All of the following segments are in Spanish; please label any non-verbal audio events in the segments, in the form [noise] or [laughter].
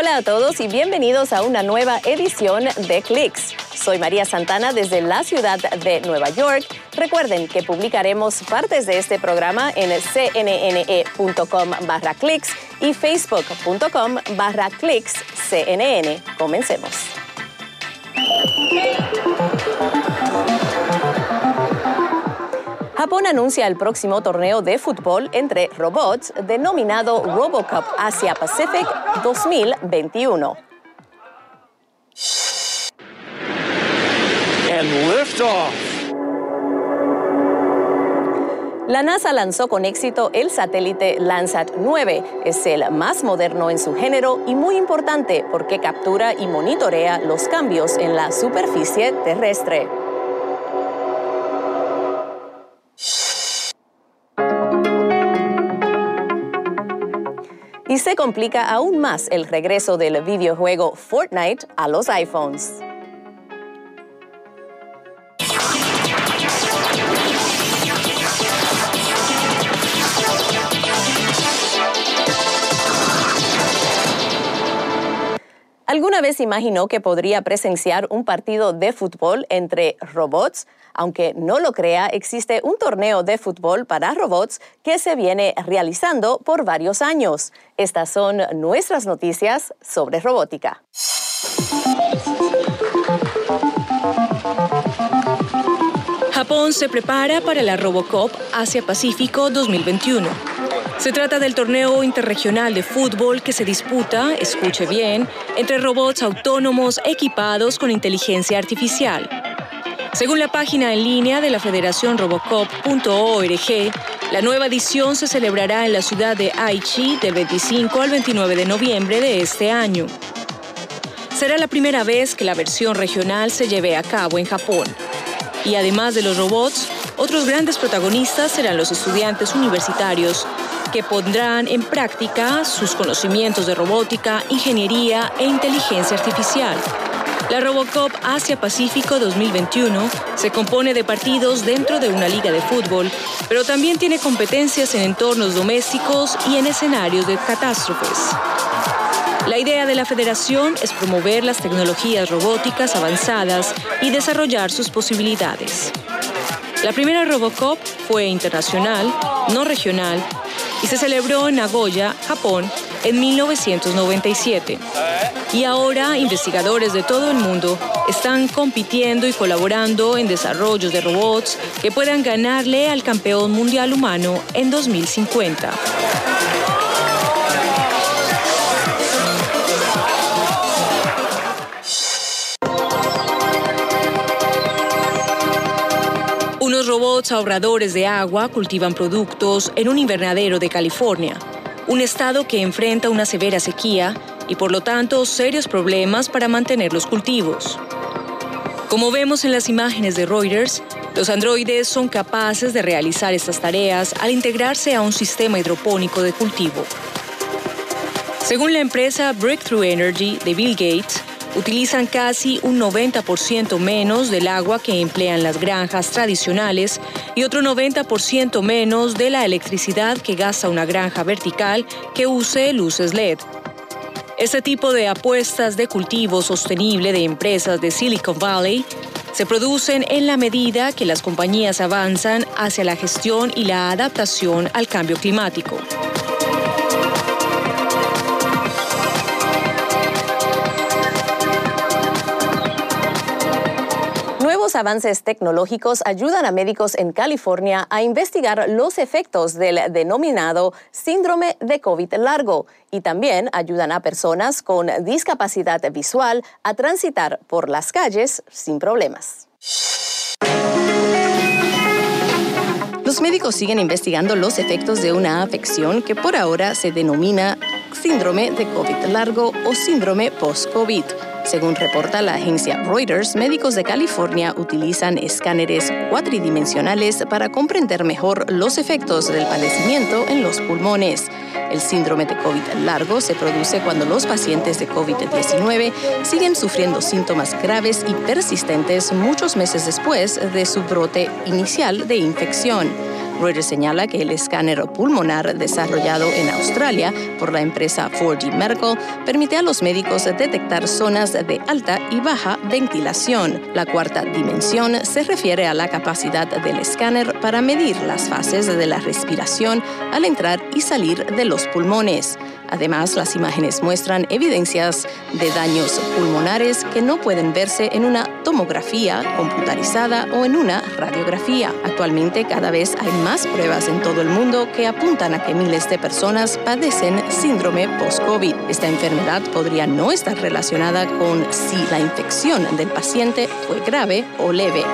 Hola a todos y bienvenidos a una nueva edición de Clicks. Soy María Santana desde la ciudad de Nueva York. Recuerden que publicaremos partes de este programa en cnne.com barra clicks y facebook.com barra clicks. Comencemos. Japón anuncia el próximo torneo de fútbol entre robots denominado RoboCup Asia Pacific 2021. La NASA lanzó con éxito el satélite Landsat 9. Es el más moderno en su género y muy importante porque captura y monitorea los cambios en la superficie terrestre. Y se complica aún más el regreso del videojuego Fortnite a los iPhones. ¿Alguna vez imaginó que podría presenciar un partido de fútbol entre robots? Aunque no lo crea, existe un torneo de fútbol para robots que se viene realizando por varios años. Estas son nuestras noticias sobre robótica. Japón se prepara para la Robocop Asia-Pacífico 2021. Se trata del torneo interregional de fútbol que se disputa, escuche bien, entre robots autónomos equipados con inteligencia artificial. Según la página en línea de la Federación Robocop.org, la nueva edición se celebrará en la ciudad de Aichi del 25 al 29 de noviembre de este año. Será la primera vez que la versión regional se lleve a cabo en Japón. Y además de los robots, otros grandes protagonistas serán los estudiantes universitarios que pondrán en práctica sus conocimientos de robótica, ingeniería e inteligencia artificial. La Robocop Asia-Pacífico 2021 se compone de partidos dentro de una liga de fútbol, pero también tiene competencias en entornos domésticos y en escenarios de catástrofes. La idea de la federación es promover las tecnologías robóticas avanzadas y desarrollar sus posibilidades. La primera Robocop fue internacional, no regional, y se celebró en Nagoya, Japón, en 1997. Y ahora investigadores de todo el mundo están compitiendo y colaborando en desarrollos de robots que puedan ganarle al campeón mundial humano en 2050. Unos robots ahorradores de agua cultivan productos en un invernadero de California, un estado que enfrenta una severa sequía y por lo tanto serios problemas para mantener los cultivos. Como vemos en las imágenes de Reuters, los androides son capaces de realizar estas tareas al integrarse a un sistema hidropónico de cultivo. Según la empresa Breakthrough Energy de Bill Gates, utilizan casi un 90% menos del agua que emplean las granjas tradicionales y otro 90% menos de la electricidad que gasta una granja vertical que use luces LED. Este tipo de apuestas de cultivo sostenible de empresas de Silicon Valley se producen en la medida que las compañías avanzan hacia la gestión y la adaptación al cambio climático. Avances tecnológicos ayudan a médicos en California a investigar los efectos del denominado síndrome de COVID largo y también ayudan a personas con discapacidad visual a transitar por las calles sin problemas. Los médicos siguen investigando los efectos de una afección que por ahora se denomina síndrome de COVID largo o síndrome post-COVID. Según reporta la agencia Reuters, médicos de California utilizan escáneres cuatridimensionales para comprender mejor los efectos del padecimiento en los pulmones. El síndrome de COVID largo se produce cuando los pacientes de COVID-19 siguen sufriendo síntomas graves y persistentes muchos meses después de su brote inicial de infección. Reuters señala que el escáner pulmonar desarrollado en Australia por la empresa 4D Medical permite a los médicos detectar zonas de alta y baja ventilación. La cuarta dimensión se refiere a la capacidad del escáner para medir las fases de la respiración al entrar y salir de los pulmones. Además, las imágenes muestran evidencias de daños pulmonares que no pueden verse en una tomografía computarizada o en una radiografía. Actualmente cada vez hay más pruebas en todo el mundo que apuntan a que miles de personas padecen síndrome post-COVID. Esta enfermedad podría no estar relacionada con si la infección del paciente fue grave o leve.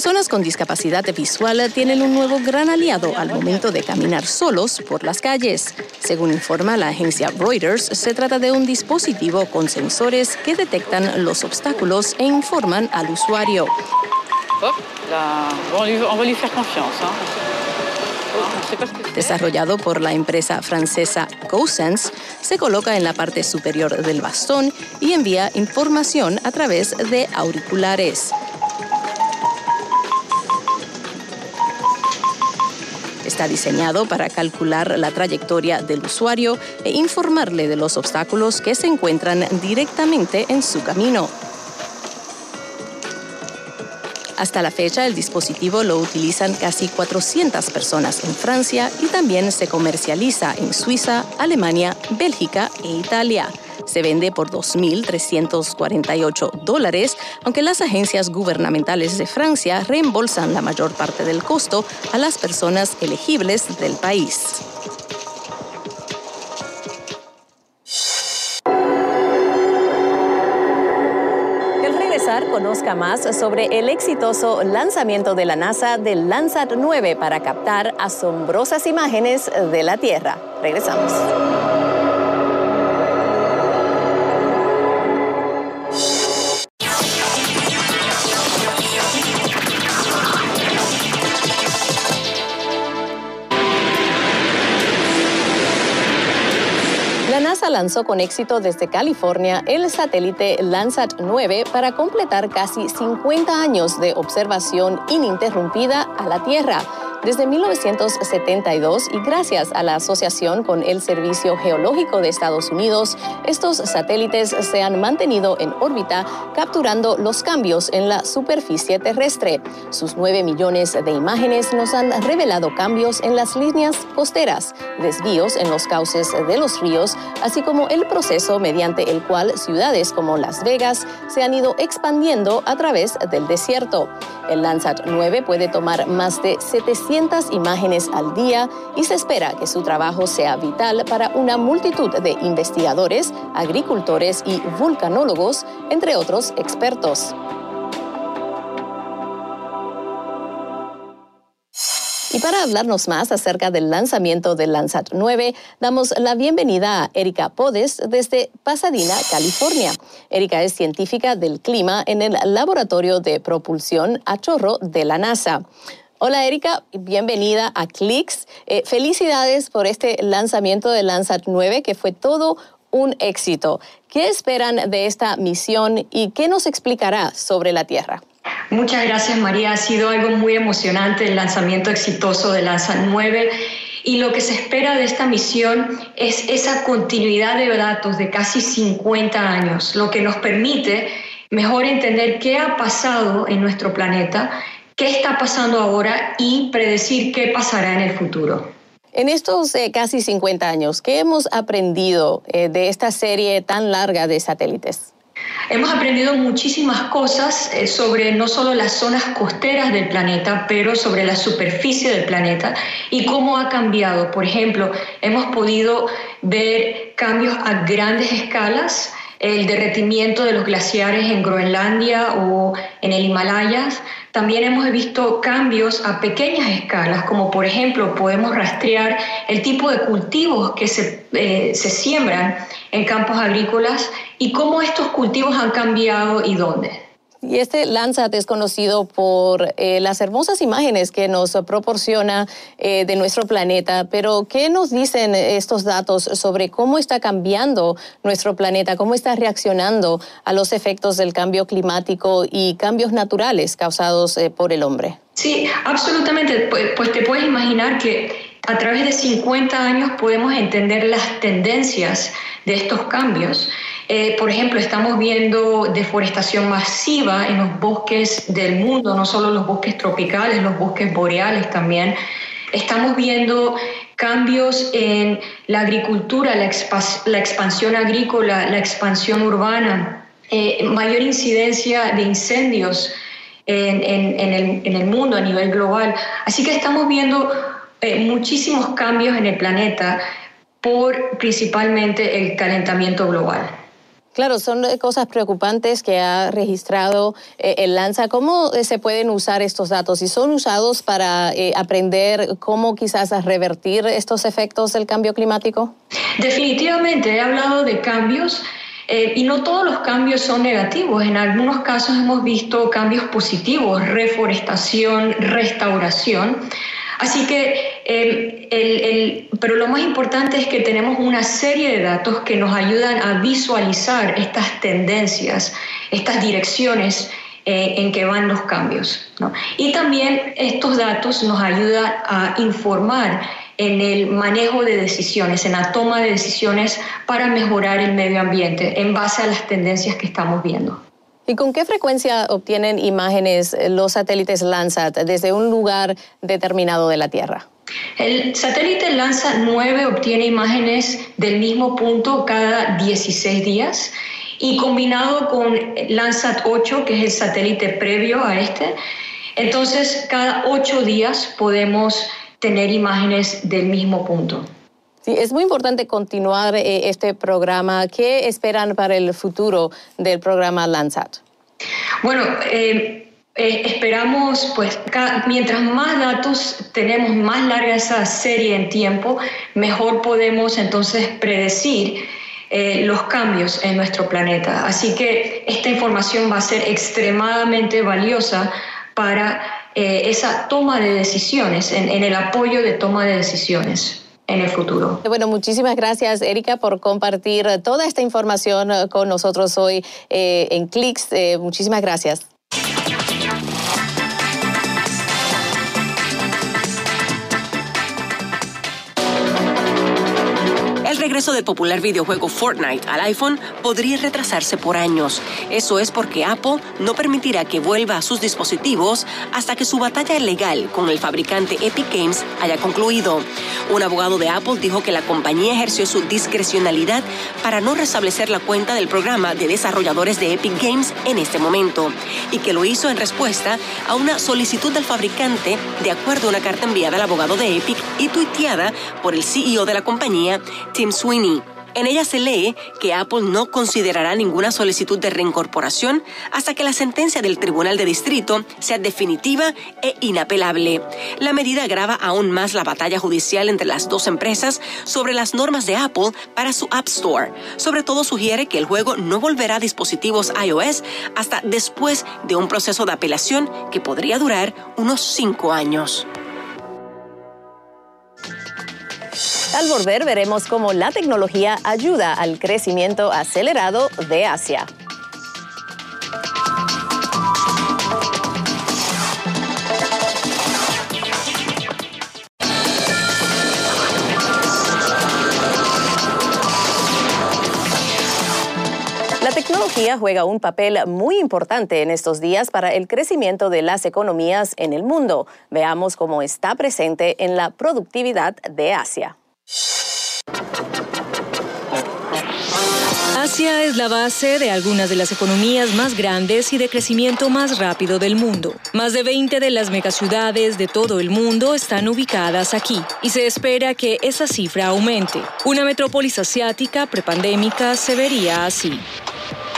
Personas con discapacidad visual tienen un nuevo gran aliado al momento de caminar solos por las calles. Según informa la agencia Reuters, se trata de un dispositivo con sensores que detectan los obstáculos e informan al usuario. Desarrollado por la empresa francesa GoSense, se coloca en la parte superior del bastón y envía información a través de auriculares. Está diseñado para calcular la trayectoria del usuario e informarle de los obstáculos que se encuentran directamente en su camino. Hasta la fecha, el dispositivo lo utilizan casi 400 personas en Francia y también se comercializa en Suiza, Alemania, Bélgica e Italia se vende por 2.348 dólares, aunque las agencias gubernamentales de Francia reembolsan la mayor parte del costo a las personas elegibles del país. Conozca más sobre el exitoso lanzamiento de la NASA del Landsat 9 para captar asombrosas imágenes de la Tierra. Regresamos. Lanzó con éxito desde California. El satélite Landsat 9 para completar casi 50 años de observación ininterrumpida a la Tierra desde 1972 y gracias a la asociación con el Servicio Geológico de Estados Unidos, estos satélites se han mantenido en órbita capturando los cambios en la superficie terrestre. Sus 9 millones de imágenes nos han revelado cambios en las líneas costeras, desvíos en los cauces de los ríos, así como el proceso mediante el cual ciudades como Las Vegas se han ido expandiendo a través del desierto. El Landsat 9 puede tomar más de 700 imágenes al día y se espera que su trabajo sea vital para una multitud de investigadores, agricultores y vulcanólogos, entre otros expertos. Y para hablarnos más acerca del lanzamiento del Landsat 9, damos la bienvenida a Erika Podes desde Pasadena, California. Erika es científica del clima en el Laboratorio de Propulsión a Chorro de la NASA. Hola Erika, bienvenida a Clicks. Eh, felicidades por este lanzamiento del Landsat 9 que fue todo un éxito. ¿Qué esperan de esta misión y qué nos explicará sobre la Tierra? Muchas gracias María, ha sido algo muy emocionante el lanzamiento exitoso de Lanza 9 y lo que se espera de esta misión es esa continuidad de datos de casi 50 años, lo que nos permite mejor entender qué ha pasado en nuestro planeta, qué está pasando ahora y predecir qué pasará en el futuro. En estos eh, casi 50 años, ¿qué hemos aprendido eh, de esta serie tan larga de satélites? Hemos aprendido muchísimas cosas eh, sobre no solo las zonas costeras del planeta, pero sobre la superficie del planeta y cómo ha cambiado. Por ejemplo, hemos podido ver cambios a grandes escalas, el derretimiento de los glaciares en Groenlandia o en el Himalayas, también hemos visto cambios a pequeñas escalas, como por ejemplo podemos rastrear el tipo de cultivos que se, eh, se siembran en campos agrícolas y cómo estos cultivos han cambiado y dónde. Y este Landsat es conocido por eh, las hermosas imágenes que nos proporciona eh, de nuestro planeta, pero ¿qué nos dicen estos datos sobre cómo está cambiando nuestro planeta, cómo está reaccionando a los efectos del cambio climático y cambios naturales causados eh, por el hombre? Sí, absolutamente. Pues, pues te puedes imaginar que a través de 50 años podemos entender las tendencias de estos cambios eh, por ejemplo, estamos viendo deforestación masiva en los bosques del mundo, no solo los bosques tropicales, los bosques boreales también. Estamos viendo cambios en la agricultura, la, expansión agrícola, la expansión urbana, eh, mayor incidencia de incendios en, el, mundo a nivel global. Así que estamos viendo eh, muchísimos cambios en el planeta por principalmente el calentamiento global. Claro, son cosas preocupantes que ha registrado eh, el Lanza. ¿Cómo eh, se pueden usar estos datos? ¿Y son usados para eh, aprender cómo quizás revertir estos efectos del cambio climático? Definitivamente, he hablado de cambios. y no todos los cambios son negativos. En algunos casos hemos visto cambios positivos, reforestación, restauración. Así que, el, pero lo más importante es que tenemos una serie de datos que nos ayudan a visualizar estas tendencias, estas direcciones eh, en que van los cambios. Y también estos datos nos ayudan a informar en el manejo de decisiones, en la toma de decisiones para mejorar el medio ambiente en base a las tendencias que estamos viendo. ¿Y con qué frecuencia obtienen imágenes los satélites Landsat desde un lugar determinado de la Tierra? El satélite Landsat 9 obtiene imágenes del mismo punto cada 16 días y combinado con Landsat 8, que es el satélite previo a este, entonces cada 8 días podemos tener imágenes del mismo punto. Sí, es muy importante continuar eh, este programa. ¿Qué esperan para el futuro del programa Landsat? Bueno, eh, eh, esperamos, pues, mientras más datos tenemos, más larga esa serie en tiempo, mejor podemos entonces predecir los cambios en nuestro planeta. Así que esta información va a ser extremadamente valiosa para esa toma de decisiones, en el apoyo de toma de decisiones en el futuro. Bueno, muchísimas gracias, Erika, por compartir toda esta información eh, con nosotros hoy eh, en Clicks. Eh, muchísimas gracias. Regreso del popular videojuego Fortnite al iPhone podría retrasarse por años. Eso es porque Apple no permitirá que vuelva a sus dispositivos hasta que su batalla legal con el fabricante Epic Games haya concluido. Un abogado de Apple dijo que la compañía ejerció su discrecionalidad para no restablecer la cuenta del programa de desarrolladores de Epic Games en este momento y que lo hizo en respuesta a una solicitud del fabricante de acuerdo a una carta enviada al abogado de Epic y tuiteada por el CEO de la compañía, Tim Sweeney. En ella se lee que Apple no considerará ninguna solicitud de reincorporación hasta que la sentencia del Tribunal de Distrito sea definitiva e inapelable. La medida agrava aún más la batalla judicial entre las dos empresas sobre las normas de Apple para su App Store. Sobre todo sugiere que el juego no volverá a dispositivos iOS hasta después de un proceso de apelación que podría durar unos cinco años. Al volver veremos cómo la tecnología ayuda al crecimiento acelerado de Asia. La tecnología juega un papel muy importante en estos días para el crecimiento de las economías en el mundo. Veamos cómo está presente en la productividad de Asia. Asia es la base de algunas de las economías más grandes y de crecimiento más rápido del mundo. Más de 20 de las megaciudades de todo el mundo están ubicadas aquí y se espera que esa cifra aumente. Una metrópolis asiática prepandémica se vería así.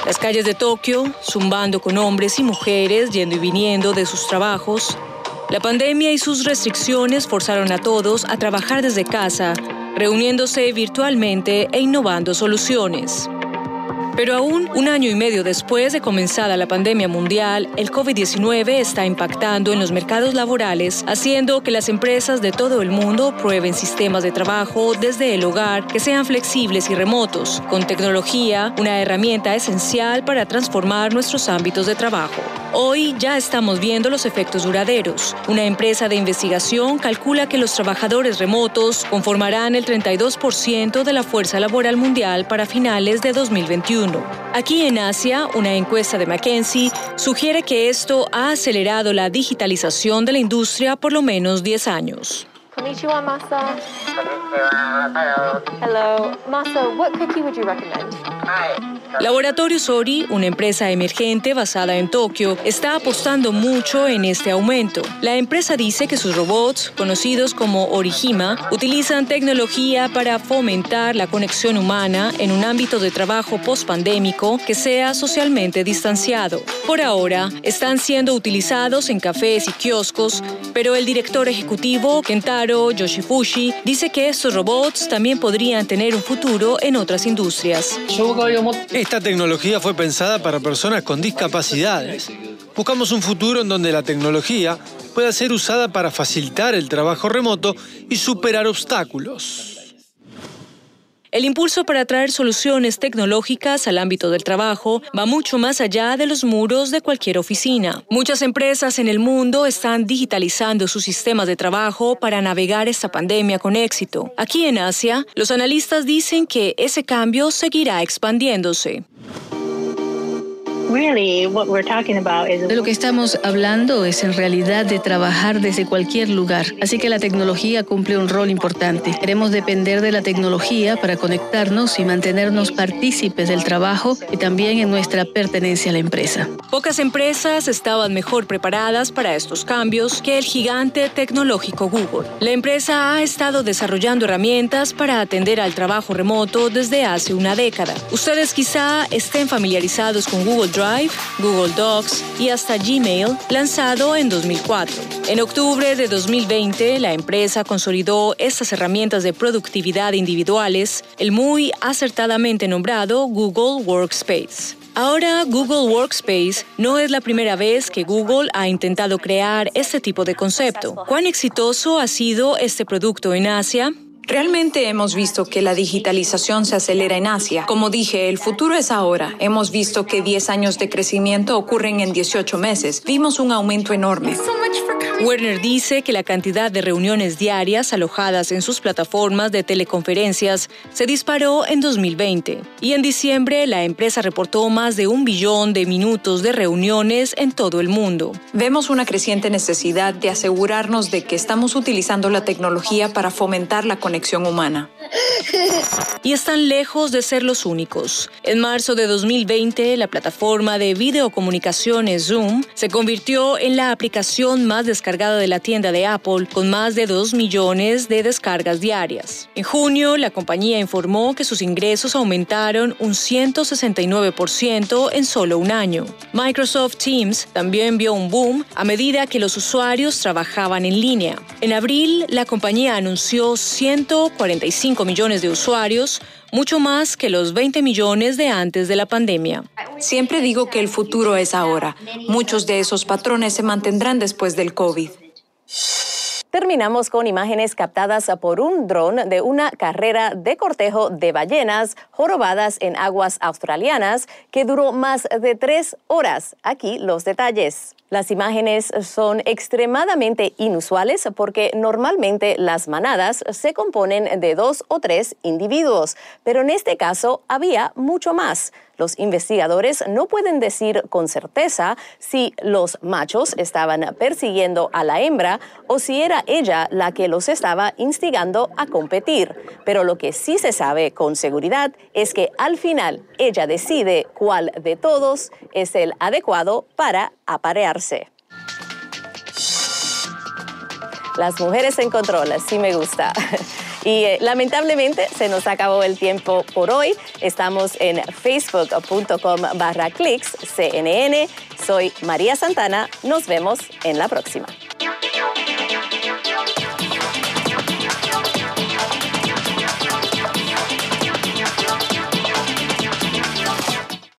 Las calles de Tokio, zumbando con hombres y mujeres yendo y viniendo de sus trabajos. La pandemia y sus restricciones forzaron a todos a trabajar desde casa reuniéndose virtualmente e innovando soluciones. Pero aún un año y medio después de comenzada la pandemia mundial, el COVID-19 está impactando en los mercados laborales, haciendo que las empresas de todo el mundo prueben sistemas de trabajo desde el hogar que sean flexibles y remotos, con tecnología, una herramienta esencial para transformar nuestros ámbitos de trabajo. Hoy ya estamos viendo los efectos duraderos. Una empresa de investigación calcula que los trabajadores remotos conformarán el 32% de la fuerza laboral mundial para finales de 2021. Aquí en Asia, una encuesta de McKinsey sugiere que esto ha acelerado la digitalización de la industria por lo menos 10 años. Konnichiwa, Masa. Hello. Masa, what cookie would you recommend? Laboratorio Sori, una empresa emergente basada en Tokio, está apostando mucho en este aumento. La empresa dice que sus robots, conocidos como Orihima, utilizan tecnología para fomentar la conexión humana en un ámbito de trabajo post-pandémico que sea socialmente distanciado. Por ahora, están siendo utilizados en cafés y kioscos, pero el director ejecutivo, Kentaro Yoshifushi, dice que estos robots también podrían tener un futuro en otras industrias. Esta tecnología fue pensada para personas con discapacidades. Buscamos un futuro en donde la tecnología pueda ser usada para facilitar el trabajo remoto y superar obstáculos. El impulso para traer soluciones tecnológicas al ámbito del trabajo va mucho más allá de los muros de cualquier oficina. Muchas empresas en el mundo están digitalizando sus sistemas de trabajo para navegar esta pandemia con éxito. Aquí en Asia, los analistas dicen que ese cambio seguirá expandiéndose. De lo que estamos hablando es en realidad de trabajar desde cualquier lugar. Así que la tecnología cumple un rol importante. Queremos depender de la tecnología para conectarnos y mantenernos partícipes del trabajo y también en nuestra pertenencia a la empresa. Pocas empresas estaban mejor preparadas para estos cambios que el gigante tecnológico Google. La empresa ha estado desarrollando herramientas para atender al trabajo remoto desde hace una década. Ustedes quizá estén familiarizados con Google Drive Google Docs y hasta Gmail, lanzado en 2004. En octubre de 2020, la empresa consolidó estas herramientas de productividad individuales, el muy acertadamente nombrado Google Workspace. Ahora, Google Workspace no es la primera vez que Google ha intentado crear este tipo de concepto. ¿Cuán exitoso ha sido este producto en Asia? Realmente hemos visto que la digitalización se acelera en Asia. Como dije, el futuro es ahora. Hemos visto que 10 años de crecimiento ocurren en 18 meses. Vimos un aumento enorme. Werner dice que la cantidad de reuniones diarias alojadas en sus plataformas de teleconferencias se disparó en 2020 y en diciembre la empresa reportó más de un billón de minutos de reuniones en todo el mundo. Vemos una creciente necesidad de asegurarnos de que estamos utilizando la tecnología para fomentar la conexión humana. Y están lejos de ser los únicos. En marzo de 2020, la plataforma de videocomunicaciones Zoom se convirtió en la aplicación más descargada de la tienda de Apple, con más de 2 millones de descargas diarias. En junio, la compañía informó que sus ingresos aumentaron un 169% en solo un año. Microsoft Teams también vio un boom a medida que los usuarios trabajaban en línea. En abril, la compañía anunció 145 millones de usuarios, mucho más que los 20 millones de antes de la pandemia. Siempre digo que el futuro es ahora. Muchos de esos patrones se mantendrán después del COVID. Terminamos con imágenes captadas por un dron de una carrera de cortejo de ballenas jorobadas en aguas australianas que duró más de tres horas. Aquí los detalles. Las imágenes son extremadamente inusuales porque normalmente las manadas se componen de dos o tres individuos, pero en este caso había mucho más. Los investigadores no pueden decir con certeza si los machos estaban persiguiendo a la hembra o si era ella la que los estaba instigando a competir. Pero lo que sí se sabe con seguridad es que al final ella decide cuál de todos es el adecuado para aparearse. Las mujeres en control, sí me gusta. [laughs] Y eh, lamentablemente se nos acabó el tiempo por hoy. Estamos en facebook.com barra clicks CNN. Soy María Santana. Nos vemos en la próxima.